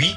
Oui,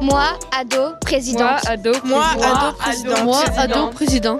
Moi, ado, présidente. ado, Moi, président. ado, président. Moi, Président. ado, président.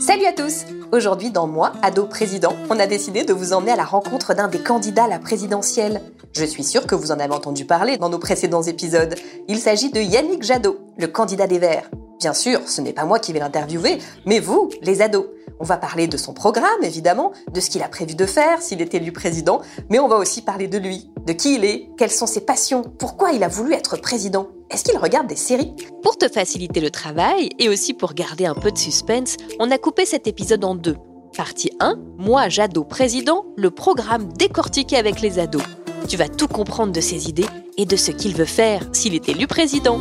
Salut à tous Aujourd'hui, dans Moi, ado président, on a décidé de vous emmener à la rencontre d'un des candidats à la présidentielle. Je suis sûre que vous en avez entendu parler dans nos précédents épisodes. Il s'agit de Yannick Jadot, le candidat des Verts. Bien sûr, ce n'est pas moi qui vais l'interviewer, mais vous, les ados. On va parler de son programme, évidemment, de ce qu'il a prévu de faire s'il est élu président, mais on va aussi parler de lui, de qui il est, quelles sont ses passions, pourquoi il a voulu être président. Est-ce qu'il regarde des séries? Pour te faciliter le travail et aussi pour garder un peu de suspense, on a coupé cet épisode en deux. Partie 1, moi, Jadot président, le programme décortiqué avec les ados. Tu vas tout comprendre de ses idées et de ce qu'il veut faire s'il est élu président.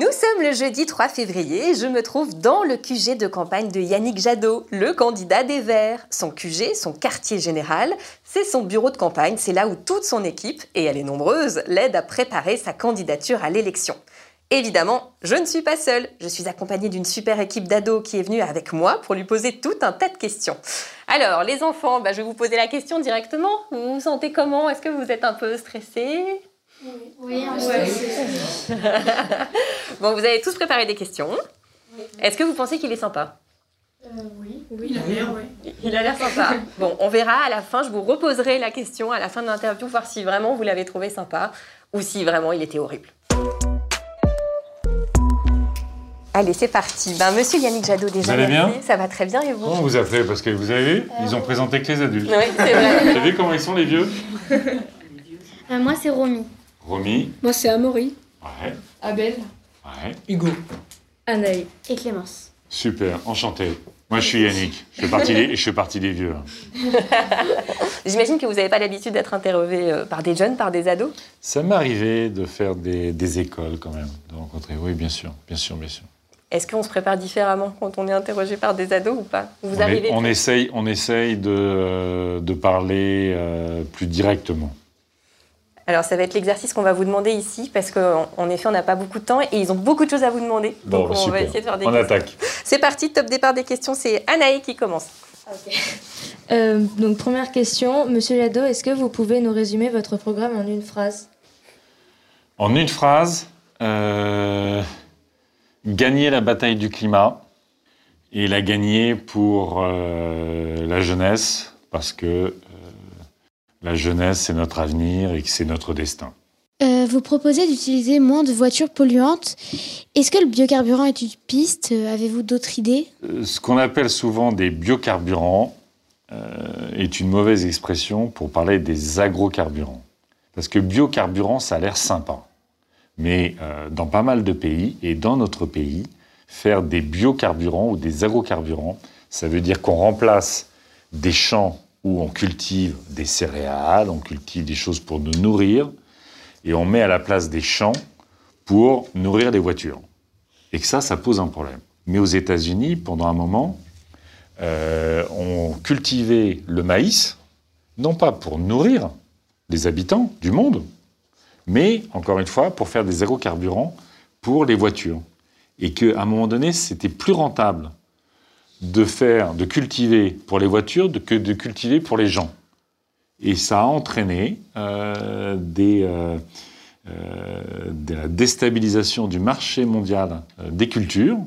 Nous sommes le jeudi 3 février et je me trouve dans le QG de campagne de Yannick Jadot, le candidat des Verts. Son QG, son quartier général, c'est son bureau de campagne, c'est là où toute son équipe, et elle est nombreuse, l'aide à préparer sa candidature à l'élection. Évidemment, je ne suis pas seule, je suis accompagnée d'une super équipe d'ados qui est venue avec moi pour lui poser tout un tas de questions. Alors, les enfants, bah, je vais vous poser la question directement. Vous vous sentez comment? Est-ce que vous êtes un peu stressés Oui, Bon, vous avez tous préparé des questions. Est-ce que vous pensez qu'il est sympa? Il a l'air sympa. Bon, on verra à la fin, je vous reposerai la question à la fin de l'interview, voir si vraiment vous l'avez trouvé sympa ou si vraiment il était horrible. Allez, c'est parti. Ben, monsieur Yannick Jadot, déjà, Vous allez bien? Ça va très bien et vous? Comment vous appelez Parce que vous avez vu, ils ont présenté que les adultes. Oui, c'est vrai. Vous avez vu comment ils sont les vieux? Euh, moi, c'est Romy. Romy. Moi, c'est Amaury. Ouais. Abel. Ouais. Hugo. Anaï. Et Clémence. Super, enchanté. Moi je suis Yannick. Je fais partie des, je fais partie des vieux. là. J'imagine que vous n'avez pas l'habitude d'être interrogé euh, par des jeunes, par des ados. Ça m'est arrivé de faire des, des écoles quand même, de rencontrer. Oui, bien sûr, bien sûr, bien sûr. Est-ce qu'on se prépare différemment quand on est interrogé par des ados ou pas? Vous on, est- on essaye, on essaye de, euh, de parler euh, plus directement. Alors, ça va être l'exercice qu'on va vous demander ici, parce qu'en en effet, on n'a pas beaucoup de temps et ils ont beaucoup de choses à vous demander. Bon, donc, on super. va essayer de faire des on questions. attaque. C'est parti, top départ des questions, c'est Anaï qui commence. Euh, donc, première question. Monsieur Jadot, est-ce que vous pouvez nous résumer votre programme en une phrase? En une phrase, euh, gagner la bataille du climat et la gagner pour euh, la jeunesse, parce que euh, la jeunesse, c'est notre avenir et que c'est notre destin. Euh, vous proposez d'utiliser moins de voitures polluantes. Est-ce que le biocarburant est une piste? Euh, Avez-vous d'autres idées? Euh, Ce qu'on appelle souvent des biocarburants euh, est une mauvaise expression pour parler des agrocarburants. Parce que biocarburant, ça a l'air sympa. Mais dans pas mal de pays, et dans notre pays, faire des biocarburants ou des agrocarburants, ça veut dire qu'on remplace des champs où on cultive des céréales, on cultive des choses pour nous nourrir, et on met à la place des champs pour nourrir les voitures. Et que ça, ça pose un problème. Mais aux États-Unis, pendant un moment, euh, on cultivait le maïs, non pas pour nourrir les habitants du monde, mais, encore une fois, pour faire des agrocarburants pour les voitures. Et qu'à un moment donné, c'était plus rentable de faire, de cultiver pour les voitures que de cultiver pour les gens. Et ça a entraîné euh, des, euh, euh, de la déstabilisation du marché mondial des cultures,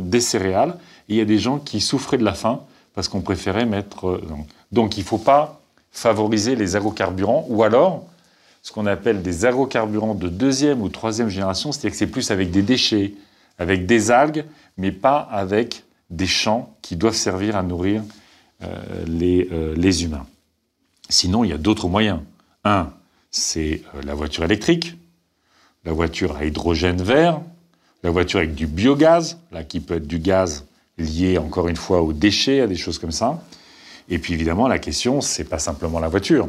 des céréales. Il y a des gens qui souffraient de la faim parce qu'on préférait mettre. donc, donc il ne faut pas favoriser les agrocarburants, ou alors ce qu'on appelle des agrocarburants de deuxième ou troisième génération, c'est-à-dire que c'est plus avec des déchets, avec des algues, mais pas avec des champs qui doivent servir à nourrir euh, les, euh, les humains. Sinon, il y a d'autres moyens. Un, c'est euh, la voiture électrique, la voiture à hydrogène vert, la voiture avec du biogaz, là qui peut être du gaz lié encore une fois aux déchets, à des choses comme ça. Et puis évidemment, la question, c'est pas simplement la voiture.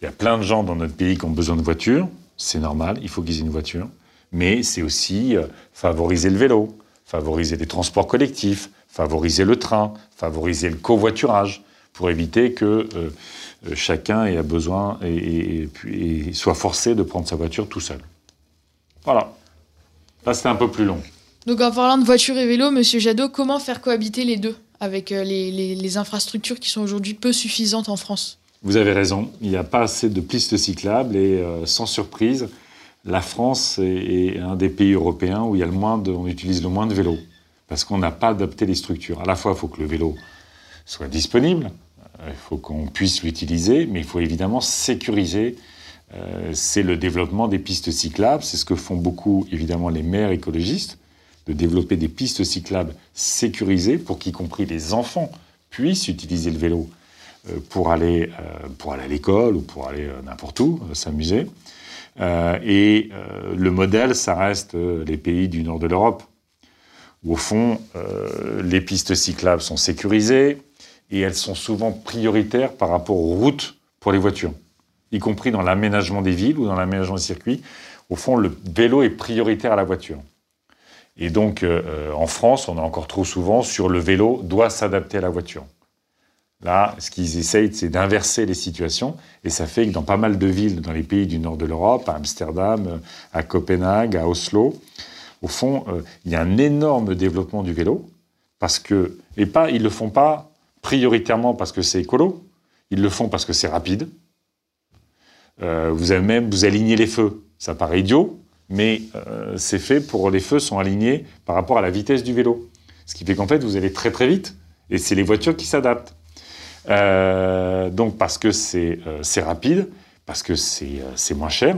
Il y a plein de gens dans notre pays qui ont besoin de voiture, c'est normal, il faut qu'ils aient une voiture. Mais c'est aussi favoriser le vélo, favoriser les transports collectifs, favoriser le train, favoriser le covoiturage, pour éviter que euh, euh, chacun ait besoin et, et- et puis- et soit forcé de prendre sa voiture tout seul. Voilà. Là, c'était un peu plus long. Donc en parlant de voiture et vélo, Monsieur Jadot, comment faire cohabiter les deux avec euh, les, les- les infrastructures qui sont aujourd'hui peu suffisantes en France? Vous avez raison, il n'y a pas assez de pistes cyclables et euh, sans surprise, la France est, un des pays européens où il y a le moins de, on utilise le moins de vélos parce qu'on n'a pas adapté les structures. À la fois, il faut que le vélo soit disponible, euh, il faut qu'on puisse l'utiliser, mais il faut évidemment sécuriser. Euh, c'est le développement des pistes cyclables, c'est ce que font beaucoup évidemment les maires écologistes, de développer des pistes cyclables sécurisées pour qu'y compris les enfants puissent utiliser le vélo euh, pour aller, pour aller à l'école ou pour aller n'importe où, s'amuser. Euh, et euh, le modèle, ça reste euh, les pays du nord de l'Europe, où au fond, les pistes cyclables sont sécurisées et elles sont souvent prioritaires par rapport aux routes pour les voitures, y compris dans l'aménagement des villes ou dans l'aménagement des circuits. Au fond, le vélo est prioritaire à la voiture. Et donc, en France, on a encore trop souvent sur le vélo doit s'adapter à la voiture. Là, ce qu'ils essayent, c'est d'inverser les situations. Et ça fait que dans pas mal de villes, dans les pays du nord de l'Europe, à Amsterdam, euh, à Copenhague, à Oslo, au fond, euh, il y a un énorme développement du vélo. Parce que, et pas, ils le font pas prioritairement parce que c'est écolo. Ils le font parce que c'est rapide. Euh, vous avez même, vous alignez les feux. Ça paraît idiot, mais c'est fait pour les feux sont alignés par rapport à la vitesse du vélo. Ce qui fait qu'en fait, vous allez très très vite. Et c'est les voitures qui s'adaptent. Euh, donc parce que c'est euh, rapide, parce que c'est euh, c'est moins cher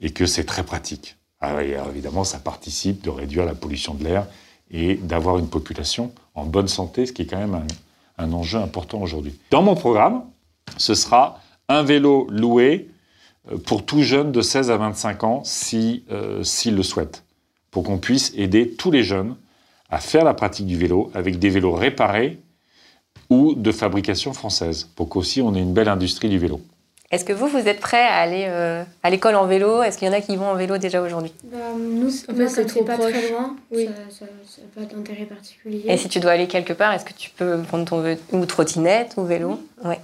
et que c'est très pratique. Ah, alors, évidemment, ça participe de réduire la pollution de l'air et d'avoir une population en bonne santé, ce qui est quand même un, enjeu important aujourd'hui. Dans mon programme, ce sera un vélo loué pour tout jeune de 16 à 25 ans si, euh, s'il le souhaite, pour qu'on puisse aider tous les jeunes à faire la pratique du vélo avec des vélos réparés ou de fabrication française, pour qu'aussi on ait une belle industrie du vélo. Est-ce que vous, vous êtes prêt à aller euh, à l'école en vélo? Est-ce qu'il y en a qui vont en vélo déjà aujourd'hui? Bah, nous, En moi, fait, c'est trop pas proche. très loin. Oui. Ça n'a pas d'intérêt particulier. Et si tu dois aller quelque part, est-ce que tu peux prendre ton ou trottinette ou vélo? Ouais.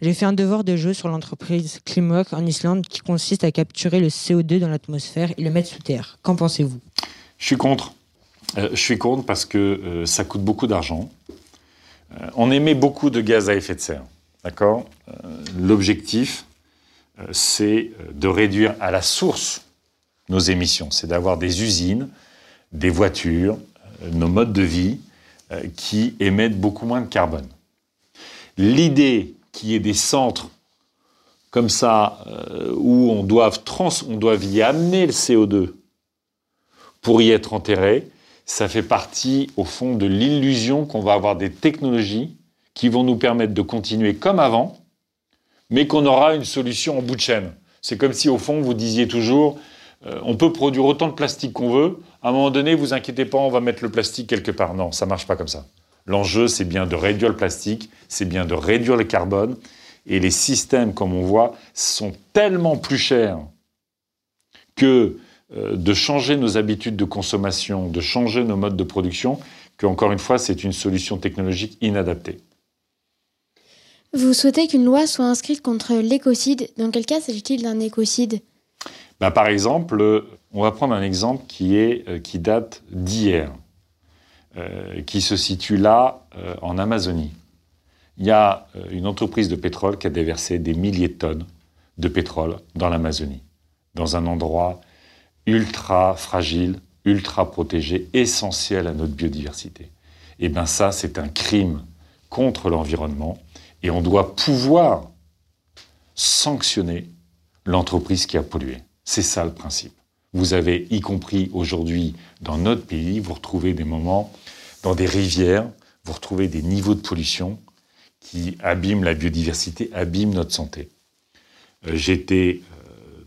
J'ai fait un devoir de jeu sur l'entreprise Climrock en Islande qui consiste à capturer le CO2 dans l'atmosphère et le mettre sous terre. Qu'en pensez-vous? Je suis contre. Euh, je suis contre parce que euh, ça coûte beaucoup d'argent. Euh, on émet beaucoup de gaz à effet de serre. Euh, L'objectif, euh, c'est de réduire à la source nos émissions. C'est d'avoir des usines, des voitures, nos modes de vie qui émettent beaucoup moins de carbone. L'idée qu'il y ait des centres comme ça où on doit, trans, on doit y amener le CO2 pour y être enterré, ça fait partie, au fond, de l'illusion qu'on va avoir des technologies qui vont nous permettre de continuer comme avant, mais qu'on aura une solution en bout de chaîne. C'est comme si, au fond, vous disiez toujours, euh, on peut produire autant de plastique qu'on veut, à un moment donné, vous inquiétez pas, on va mettre le plastique quelque part. Non, ça marche pas comme ça. L'enjeu, c'est bien de réduire le plastique, c'est bien de réduire le carbone, et les systèmes, comme on voit, sont tellement plus chers que de changer nos habitudes de consommation, de changer nos modes de production, qu'encore une fois, c'est une solution technologique inadaptée. Vous souhaitez qu'une loi soit inscrite contre l'écocide. Dans quel cas s'agit-il d'un écocide? Bah, par exemple, euh, on va prendre un exemple qui, est, euh, qui date d'hier, euh, qui se situe là, euh, en Amazonie. Il y a euh, une entreprise de pétrole qui a déversé des milliers de tonnes de pétrole dans l'Amazonie, dans un endroit ultra fragile, ultra protégé, essentiel à notre biodiversité. eh bien ça, c'est un crime contre l'environnement et on doit pouvoir sanctionner l'entreprise qui a pollué. C'est ça le principe. Vous avez, y compris aujourd'hui dans notre pays, vous retrouvez des moments dans des rivières, vous retrouvez des niveaux de pollution qui abîment la biodiversité, abîment notre santé. Euh, J'étais, euh,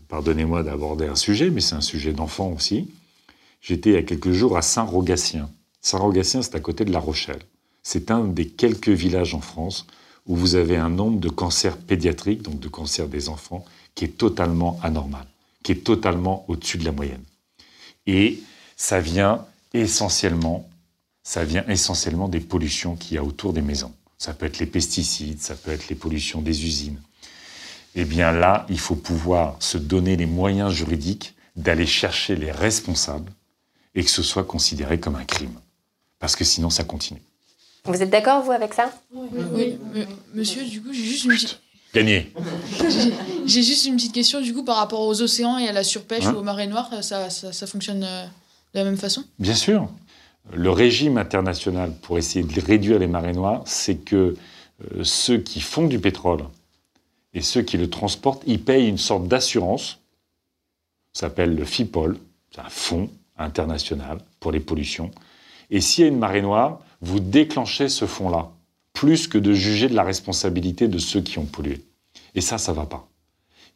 pardonnez-moi d'aborder un sujet, mais c'est un sujet d'enfant aussi. J'étais il y a quelques jours à Saint-Rogatien. Saint-Rogatien, c'est à côté de La Rochelle. C'est un des quelques villages en France où vous avez un nombre de cancers pédiatriques, donc de cancers des enfants, qui est totalement anormal, qui est totalement au-dessus de la moyenne. Et ça vient essentiellement, ça vient essentiellement des pollutions qu'il y a autour des maisons. Ça peut être les pesticides, ça peut être les pollutions des usines. Eh bien là, il faut pouvoir se donner les moyens juridiques d'aller chercher les responsables et que ce soit considéré comme un crime. Parce que sinon, ça continue. Vous êtes d'accord, vous, avec ça? Oui, monsieur, du coup, j'ai juste une petite... Gagné. J'ai- juste une petite question, du coup, par rapport aux océans et à la surpêche Hein ou aux marées noires, ça, ça, ça fonctionne euh, de la même façon? Bien sûr. Le régime international pour essayer de réduire les marées noires, c'est que euh, ceux qui font du pétrole et ceux qui le transportent, ils payent une sorte d'assurance. Ça s'appelle le FIPOL, c'est un fonds international pour les pollutions. Et s'il y a une marée noire, vous déclenchez ce fonds-là, plus que de juger de la responsabilité de ceux qui ont pollué. Et ça, ça va pas.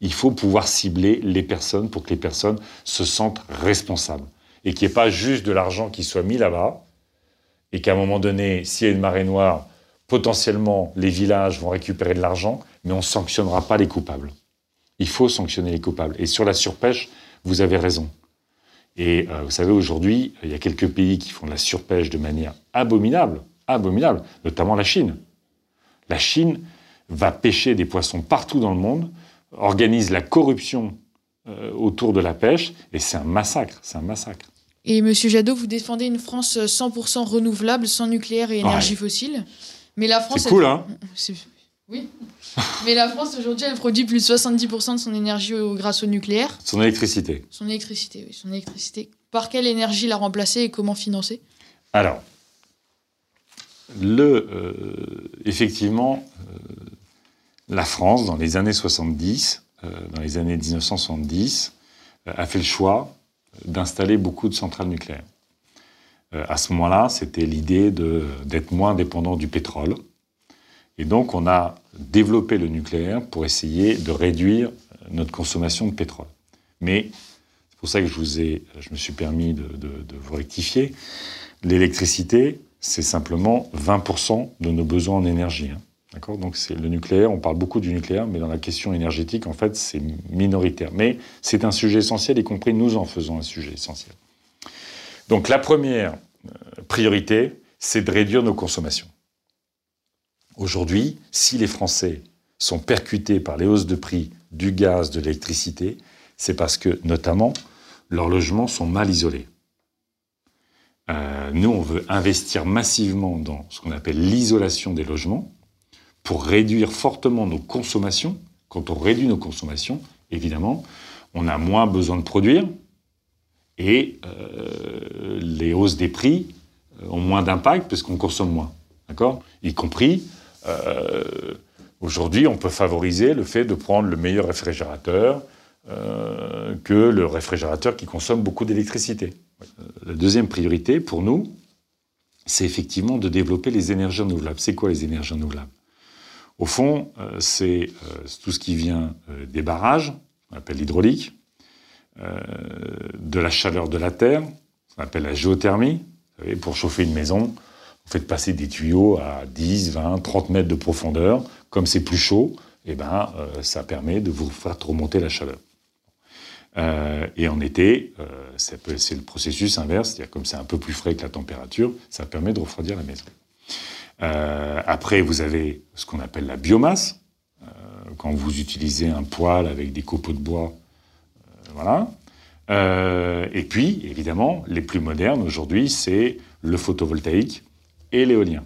Il faut pouvoir cibler les personnes pour que les personnes se sentent responsables et qu'il n'y ait pas juste de l'argent qui soit mis là-bas, et qu'à un moment donné, s'il y a une marée noire, potentiellement les villages vont récupérer de l'argent, mais on ne sanctionnera pas les coupables. Il faut sanctionner les coupables. Et sur la surpêche, vous avez raison. Et euh, vous savez, aujourd'hui, il y a quelques pays qui font de la surpêche de manière abominable, abominable, notamment la Chine. La Chine va pêcher des poissons partout dans le monde, organise la corruption euh, autour de la pêche, et c'est un massacre, c'est un massacre. Et Monsieur Jadot, vous défendez une France 100% renouvelable, sans nucléaire et énergie Ouais. fossile. Mais la France. C'est cool, elle- hein Oui. Mais la France, aujourd'hui, elle produit plus de 70% de son énergie grâce au nucléaire. Son électricité. Son électricité, oui, son électricité. Par quelle énergie la remplacer et comment financer? Alors, le, euh, effectivement, euh, la France, dans les années 70, euh, dans les années 1970, euh, a fait le choix d'installer beaucoup de centrales nucléaires. À ce moment-là, c'était l'idée d'être moins dépendant du pétrole. Et donc, on a développé le nucléaire pour essayer de réduire euh, notre consommation de pétrole. Mais c'est pour ça que je, vous ai, je me suis permis de, vous rectifier. L'électricité, c'est simplement 20% de nos besoins en énergie. hein. D'accord? Donc, c'est le nucléaire, on parle beaucoup du nucléaire, mais dans la question énergétique, en fait, c'est minoritaire. Mais c'est un sujet essentiel, y compris nous en faisons un sujet essentiel. Donc, la première euh, priorité, c'est de réduire nos consommations. Aujourd'hui, si les Français sont percutés par les hausses de prix du gaz, de l'électricité, c'est parce que, notamment, leurs logements sont mal isolés. Euh, nous, on veut investir massivement dans ce qu'on appelle l'isolation des logements pour réduire fortement nos consommations. Quand on réduit nos consommations, évidemment, on a moins besoin de produire et euh, les hausses des prix ont moins d'impact puisqu'on consomme moins. D'accord? Y compris, aujourd'hui, on peut favoriser le fait de prendre le meilleur réfrigérateur euh, que le réfrigérateur qui consomme beaucoup d'électricité. Euh, La deuxième priorité pour nous, c'est effectivement de développer les énergies renouvelables. C'est quoi les énergies renouvelables? Au fond, euh, c'est euh, tout ce qui vient euh, des barrages, on appelle l'hydraulique, euh, de la chaleur de la terre, on appelle la géothermie. Pour chauffer une maison, vous faites passer des tuyaux à 10, 20, 30 mètres de profondeur. Comme c'est plus chaud, eh ben, euh, ça permet de vous faire remonter la chaleur. Euh, et en été, euh, c'est le processus inverse, c'est-à-dire comme c'est un peu plus frais que la température, ça permet de refroidir la maison. Après, vous avez ce qu'on appelle la biomasse. Quand vous utilisez un poêle avec des copeaux de bois, voilà. Et puis, évidemment, les plus modernes aujourd'hui, c'est le photovoltaïque et l'éolien.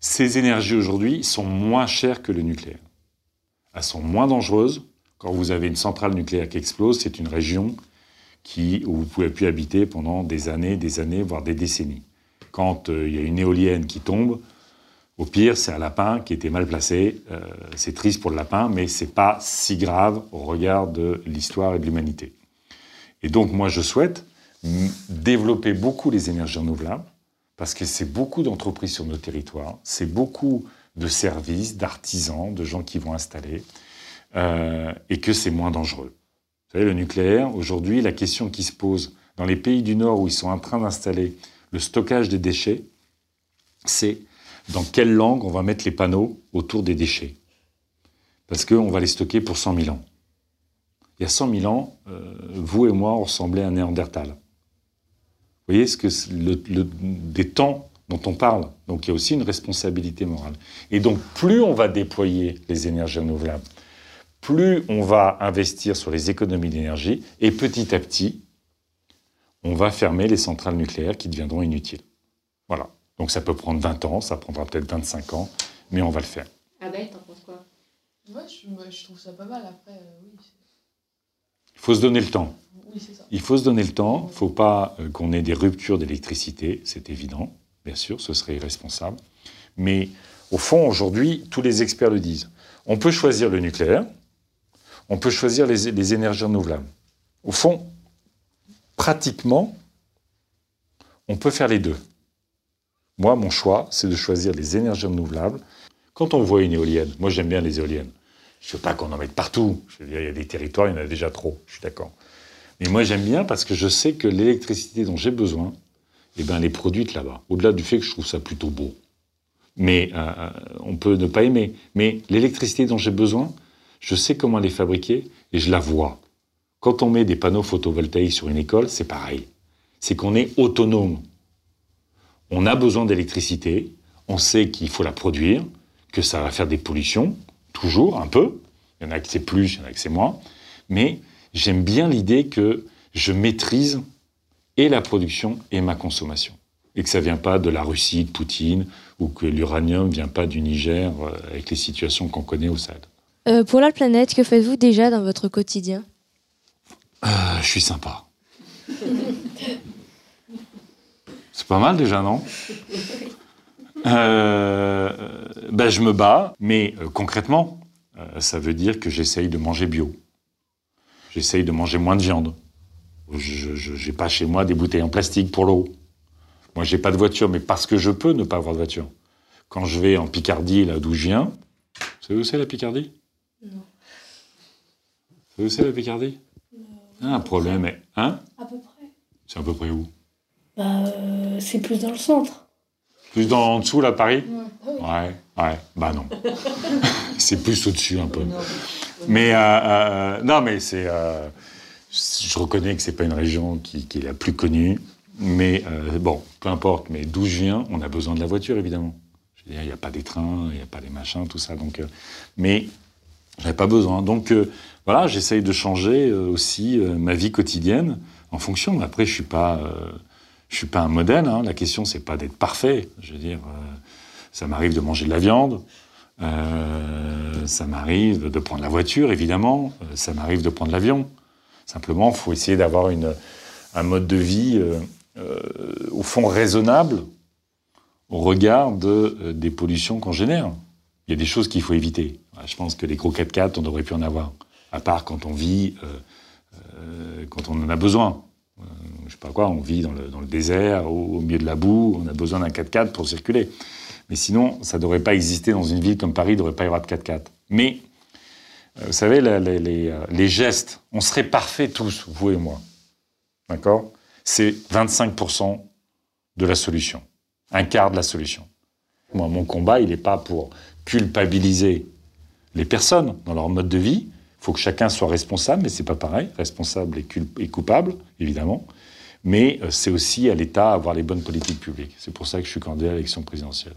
Ces énergies aujourd'hui sont moins chères que le nucléaire. Elles sont moins dangereuses. Quand vous avez une centrale nucléaire qui explose, c'est une région qui, où vous pouvez plus habiter pendant des années, des années, voire des décennies. Quand euh, il y a une éolienne qui tombe, au pire, c'est un lapin qui était mal placé. Euh, c'est triste pour le lapin, mais c'est pas si grave au regard de l'histoire et de l'humanité. Et donc, moi, je souhaite développer beaucoup les énergies renouvelables, parce que c'est beaucoup d'entreprises sur nos territoires, c'est beaucoup de services, d'artisans, de gens qui vont installer, euh, et que c'est moins dangereux. Vous savez, le nucléaire, aujourd'hui, la question qui se pose dans les pays du Nord où ils sont en train d'installer le stockage des déchets, c'est dans quelle langue on va mettre les panneaux autour des déchets. Parce qu'on va les stocker pour 100 000 ans. Il y a 100 000 ans, euh, vous et moi, on ressemblait à Néandertal. Vous voyez ce que le, des temps dont on parle. Donc il y a aussi une responsabilité morale. Et donc plus on va déployer les énergies renouvelables, plus on va investir sur les économies d'énergie, et petit à petit, on va fermer les centrales nucléaires qui deviendront inutiles. Voilà. Donc ça peut prendre 20 ans, ça prendra peut-être 25 ans, mais on va le faire. Abel, t'en penses quoi? Moi, je, trouve ça pas mal. Après, euh, oui. Il faut se donner le temps. Il faut se donner le temps. Il ne faut pas euh, qu'on ait des ruptures d'électricité, c'est évident. Bien sûr, ce serait irresponsable. Mais au fond, aujourd'hui, tous les experts le disent. On peut choisir le nucléaire, on peut choisir les, énergies renouvelables. Au fond, pratiquement, on peut faire les deux. Moi, mon choix, c'est de choisir les énergies renouvelables. Quand on voit une éolienne, moi j'aime bien les éoliennes. Je ne veux pas qu'on en mette partout. Il y a des territoires, il y en a déjà trop. Je suis d'accord. Mais moi j'aime bien parce que je sais que l'électricité dont j'ai besoin, eh ben, elle est produite là-bas. Au-delà du fait que je trouve ça plutôt beau. Mais euh, euh, on peut ne pas aimer. Mais l'électricité dont j'ai besoin, je sais comment elle est fabriquée et je la vois. Quand on met des panneaux photovoltaïques sur une école, c'est pareil. C'est qu'on est autonome on a besoin d'électricité, on sait qu'il faut la produire, que ça va faire des pollutions, toujours un peu. Il y en a que c'est plus, il y en a que c'est moins. Mais j'aime bien l'idée que je maîtrise et la production et ma consommation. Et que ça ne vient pas de la Russie, de Poutine, ou que l'uranium ne vient pas du Niger euh, avec les situations qu'on connaît au Sahel. Euh, pour la planète, que faites-vous déjà dans votre quotidien? Euh, Je suis sympa. C'est pas mal déjà, non? Euh, ben, Je me bats, mais concrètement, ça veut dire que j'essaye de manger bio. J'essaye de manger moins de viande. Je n'ai pas chez moi des bouteilles en plastique pour l'eau. Moi, j'ai pas de voiture, mais parce que je peux ne pas avoir de voiture. Quand je vais en Picardie, là d'où je viens, vous savez où c'est la Picardie? Non. Vous savez où c'est la Picardie? Ah, Un problème. Hein? À peu près. C'est à peu près où? Bah, euh, c'est plus dans le centre. Plus dans, en dessous, là, Paris Ouais, ouais, bah non. c'est plus au-dessus, un peu. Mais, euh, euh, non, mais c'est. je reconnais que c'est pas une région qui, est la plus connue. Mais bon, peu importe. Mais d'où je viens, on a besoin de la voiture, évidemment. il n'y a pas des trains, il n'y a pas des machins, tout ça. Donc, mais j'avais pas besoin. Donc, voilà, j'essaye de changer aussi ma vie quotidienne en fonction. Après, je suis pas je suis pas un modèle. Hein. La question, c'est pas d'être parfait. Je veux dire, euh, ça m'arrive de manger de la viande. Euh, ça m'arrive de prendre la voiture, évidemment. Euh, ça m'arrive de prendre l'avion. Simplement, il faut essayer d'avoir un mode de vie, au fond, raisonnable au regard de, des pollutions qu'on génère. Il y a des choses qu'il faut éviter. Je pense que les gros 4x4, on devrait plus en avoir. À part quand on vit, quand on en a besoin je sais pas quoi, on vit dans le, désert, au, milieu de la boue, on a besoin d'un 4x4 pour circuler. Mais sinon, ça ne devrait pas exister dans une ville comme Paris, il ne devrait pas y avoir de 4x4. Mais, euh, vous savez, euh, les, gestes, on serait parfaits tous, vous et moi. D'accord? C'est 25% de la solution, un quart de la solution. Moi, mon combat, il n'est pas pour culpabiliser les personnes dans leur mode de vie. Il faut que chacun soit responsable, mais c'est pas pareil. Responsable et coupable, évidemment mais euh, c'est aussi à l'État avoir les bonnes politiques publiques. C'est pour ça que je suis candidat à l'élection présidentielle.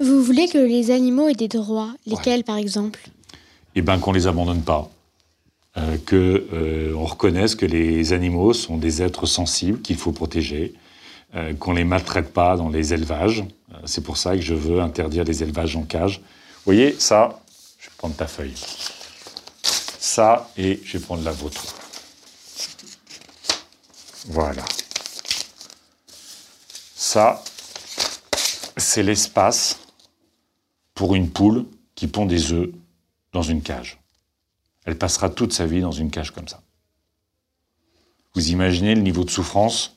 Vous voulez que les animaux aient des droits, lesquels par exemple? Eh bien qu'on ne les abandonne pas, euh, qu'on euh, reconnaisse que les animaux sont des êtres sensibles qu'il faut protéger, euh, qu'on ne les maltraite pas dans les élevages. c'est pour ça que je veux interdire les élevages en cage. Vous voyez, ça, je vais prendre ta feuille. Ça, et je vais prendre la vôtre. Voilà. Ça, c'est l'espace pour une poule qui pond des œufs dans une cage. Elle passera toute sa vie dans une cage comme ça. Vous imaginez le niveau de souffrance?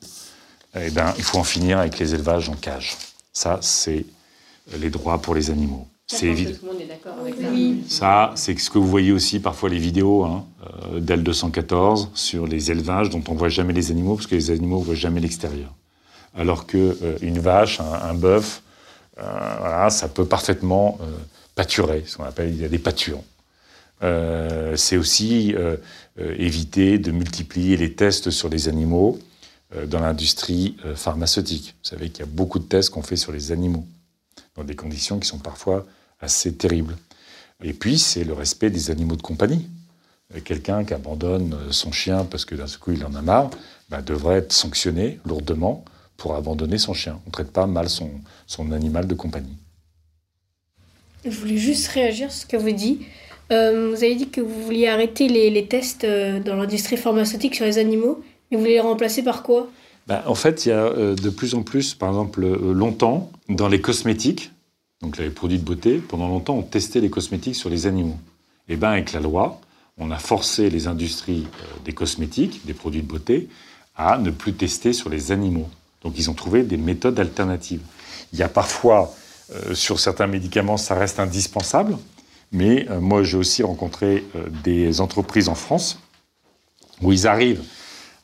Eh bien, il faut en finir avec les élevages en cage. Ça, c'est les droits pour les animaux. C'est évident. Tout le monde est d'accord avec ça. Ça, c'est ce que vous voyez aussi parfois les vidéos hein, euh, d'L214 sur les élevages dont on voit jamais les animaux parce que les animaux ne voient jamais l'extérieur. Alors que euh, une vache, un, bœuf, euh, ça peut parfaitement pâturer, ce qu'on appelle il y a des pâtures. C'est aussi éviter de multiplier les tests sur les animaux dans l'industrie pharmaceutique. Vous savez qu'il y a beaucoup de tests qu'on fait sur les animaux, dans des conditions qui sont parfois assez terribles. Et puis, c'est le respect des animaux de compagnie. Quelqu'un qui abandonne son chien parce que d'un seul coup il en a marre, ben, devrait être sanctionné lourdement pour abandonner son chien. On ne traite pas mal son, son animal de compagnie. Je voulais juste réagir sur ce que vous dites. Euh, vous avez dit que vous vouliez arrêter les, les tests euh, dans l'industrie pharmaceutique sur les animaux, mais vous voulez les remplacer par quoi? Ben, en fait, il y a euh, de plus en plus, par exemple, euh, longtemps, dans les cosmétiques, donc les produits de beauté, pendant longtemps, on testait les cosmétiques sur les animaux. Et bien, avec la loi, on a forcé les industries euh, des cosmétiques, des produits de beauté, à ne plus tester sur les animaux. Donc, ils ont trouvé des méthodes alternatives. Il y a parfois, euh, sur certains médicaments, ça reste indispensable, mais euh, moi, j'ai aussi rencontré des entreprises en France où ils arrivent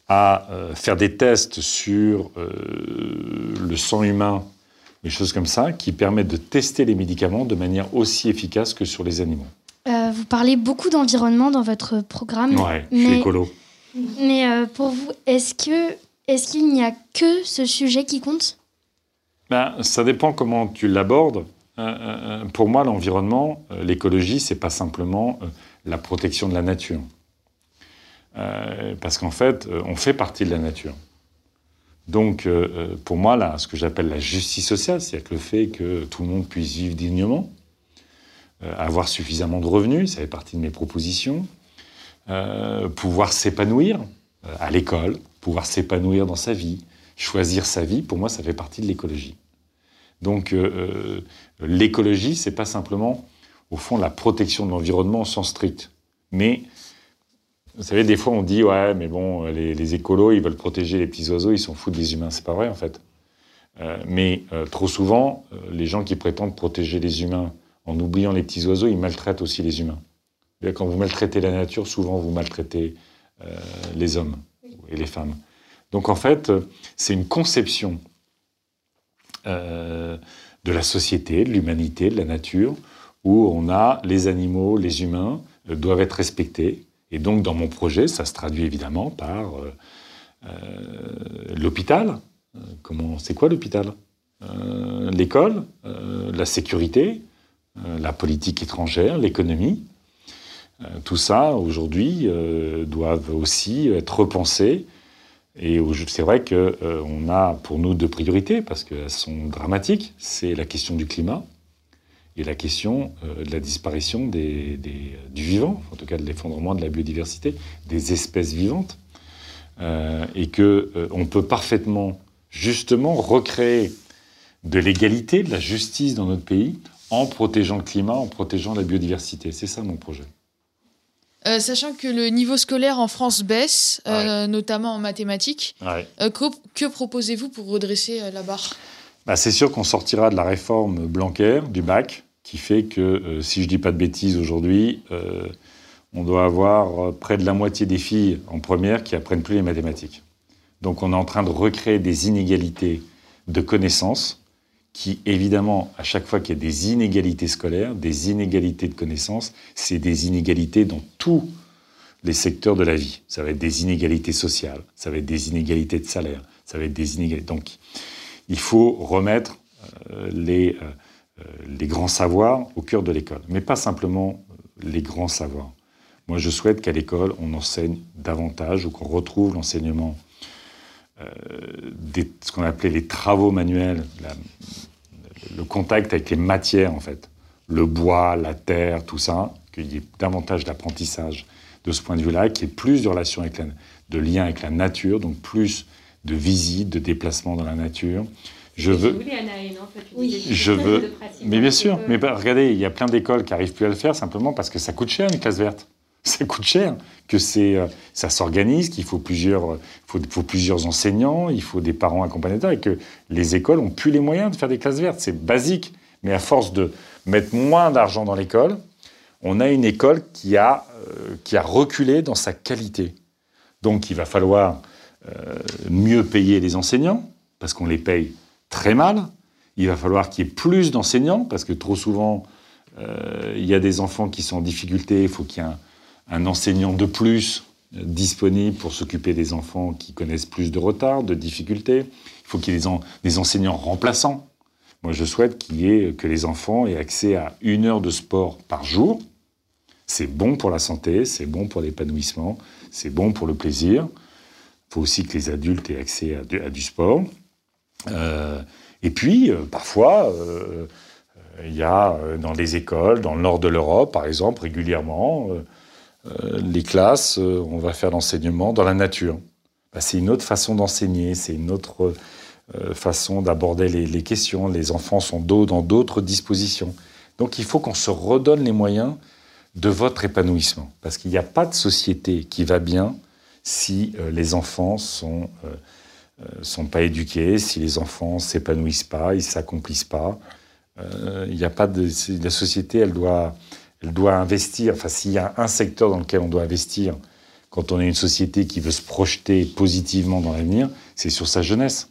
à faire des tests sur le sang humain, des choses comme ça, qui permettent de tester les médicaments de manière aussi efficace que sur les animaux. Euh, vous parlez beaucoup d'environnement dans votre programme. Ouais, je suis mais, écolo. mais euh, pour vous, est-ce que est-ce qu'il n'y a que ce sujet qui compte? Ben, ça dépend comment tu l'abordes. Euh, pour moi, l'environnement, l'écologie, c'est pas simplement la protection de la nature. Parce qu'en fait, on fait partie de la nature. Donc, pour moi, là, ce que j'appelle la justice sociale, c'est-à-dire que le fait que tout le monde puisse vivre dignement, avoir suffisamment de revenus, ça fait partie de mes propositions, euh, pouvoir s'épanouir euh, à l'école, pouvoir s'épanouir dans sa vie, choisir sa vie, pour moi, ça fait partie de l'écologie. Donc, euh, euh, l'écologie, c'est pas simplement, au fond, la protection de l'environnement au sens strict, mais vous savez, des fois, on dit ouais, mais bon, les, écolos, ils veulent protéger les petits oiseaux, ils s'en foutent des humains. C'est pas vrai en fait. Euh, mais euh, trop souvent, euh, les gens qui prétendent protéger les humains en oubliant les petits oiseaux, ils maltraitent aussi les humains. Quand vous maltraitez la nature, souvent vous maltraitez euh, les hommes et les femmes. Donc en fait, c'est une conception euh, de la société, de l'humanité, de la nature, où on a les animaux, les humains euh, doivent être respectés. Et donc dans mon projet, ça se traduit évidemment par l'hôpital. Comment, c'est quoi l'hôpital? L'école, la sécurité, la politique étrangère, l'économie. Euh, tout ça, aujourd'hui, euh, doivent aussi être repensés. Et c'est vrai qu'on a pour nous deux priorités, parce qu'elles sont dramatiques. C'est la question du climat et la question euh, de la disparition du vivant, en tout cas de l'effondrement de la biodiversité, des espèces vivantes. Euh, et que euh, on peut parfaitement, justement, recréer de l'égalité, de la justice dans notre pays en protégeant le climat, en protégeant la biodiversité. C'est ça mon projet. Euh, sachant que le niveau scolaire en France baisse, euh, notamment en mathématiques, Ouais. euh, que, que proposez-vous pour redresser la barre? Bah, c'est sûr qu'on sortira de la réforme Blanquer, du bac, qui fait que, si je dis pas de bêtises aujourd'hui, on doit avoir près de la moitié des filles en première qui apprennent plus les mathématiques. Donc on est en train de recréer des inégalités de connaissances qui, évidemment, à chaque fois qu'il y a des inégalités scolaires, des inégalités de connaissances, c'est des inégalités dans tous les secteurs de la vie. Ça va être des inégalités sociales, ça va être des inégalités de salaire, ça va être des inégalités. Donc, il faut remettre euh, les, euh, euh, les grands savoirs au cœur de l'école, mais pas simplement les grands savoirs. Moi, je souhaite qu'à l'école, on enseigne davantage ou qu'on retrouve l'enseignement des, ce qu'on appelait les travaux manuels, la- le contact avec les matières, en fait. Le bois, la terre, tout ça, qu'il y ait davantage d'apprentissage de ce point de vue-là, qu'il y ait plus de relations avec la, de liens avec la nature, donc plus de visites, de déplacements dans la nature, Je veux. Je veux. Mais bien sûr. Mais bah, regardez, il y a plein d'écoles qui n'arrivent plus à le faire simplement parce que ça coûte cher une classe verte. Ça coûte cher, que c'est, euh, ça s'organise, qu'il faut plusieurs, faut, faut plusieurs enseignants, il faut des parents accompagnateurs et que les écoles ont plus les moyens de faire des classes vertes. C'est basique. Mais à force de mettre moins d'argent dans l'école, on a une école qui a, euh, qui a reculé dans sa qualité. Donc il va falloir euh, mieux payer les enseignants, parce qu'on les paye très mal. Il va falloir qu'il y ait plus d'enseignants, parce que trop souvent, il y a des enfants qui sont en difficulté, il faut qu'il y ait un, un enseignant de plus disponible pour s'occuper des enfants qui connaissent plus de retard, de difficultés. Il faut qu'il y ait des, enseignants remplaçants. Moi, je souhaite qu'il y ait, que les enfants aient accès à une heure de sport par jour. C'est bon pour la santé, c'est bon pour l'épanouissement, c'est bon pour le plaisir. Il faut aussi que les adultes aient accès à, du, sport. Euh, et puis, euh, parfois, euh, il y a dans les écoles, dans le nord de l'Europe, par exemple, régulièrement, euh, les classes, euh, on va faire l'enseignement dans la nature. Bah, c'est une autre façon d'enseigner, c'est une autre euh, façon d'aborder les, questions. Les enfants sont dans d'autres dispositions. Donc il faut qu'on se redonne les moyens de votre épanouissement. Parce qu'il n'y a pas de société qui va bien si les enfants sont, sont pas éduqués, si les enfants s'épanouissent pas, ils s'accomplissent pas. Il n'y a pas de la société, elle doit elle doit investir, enfin s'il y a un secteur dans lequel on doit investir quand on est une société qui veut se projeter positivement dans l'avenir, c'est sur sa jeunesse.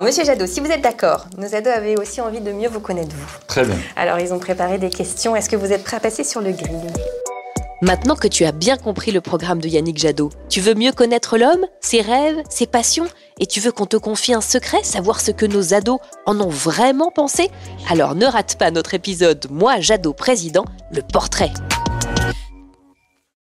Monsieur Jadot, si vous êtes d'accord, nos ados avaient aussi envie de mieux vous connaître vous. Très bien. Alors ils ont préparé des questions. Est-ce que vous êtes prêt à passer sur le grill? Maintenant que tu as bien compris le programme de Yannick Jadot, tu veux mieux connaître l'homme, ses rêves, ses passions, et tu veux qu'on te confie un secret, savoir ce que nos ados en ont vraiment pensé? Alors ne rate pas notre épisode Moi Jadot président, le portrait.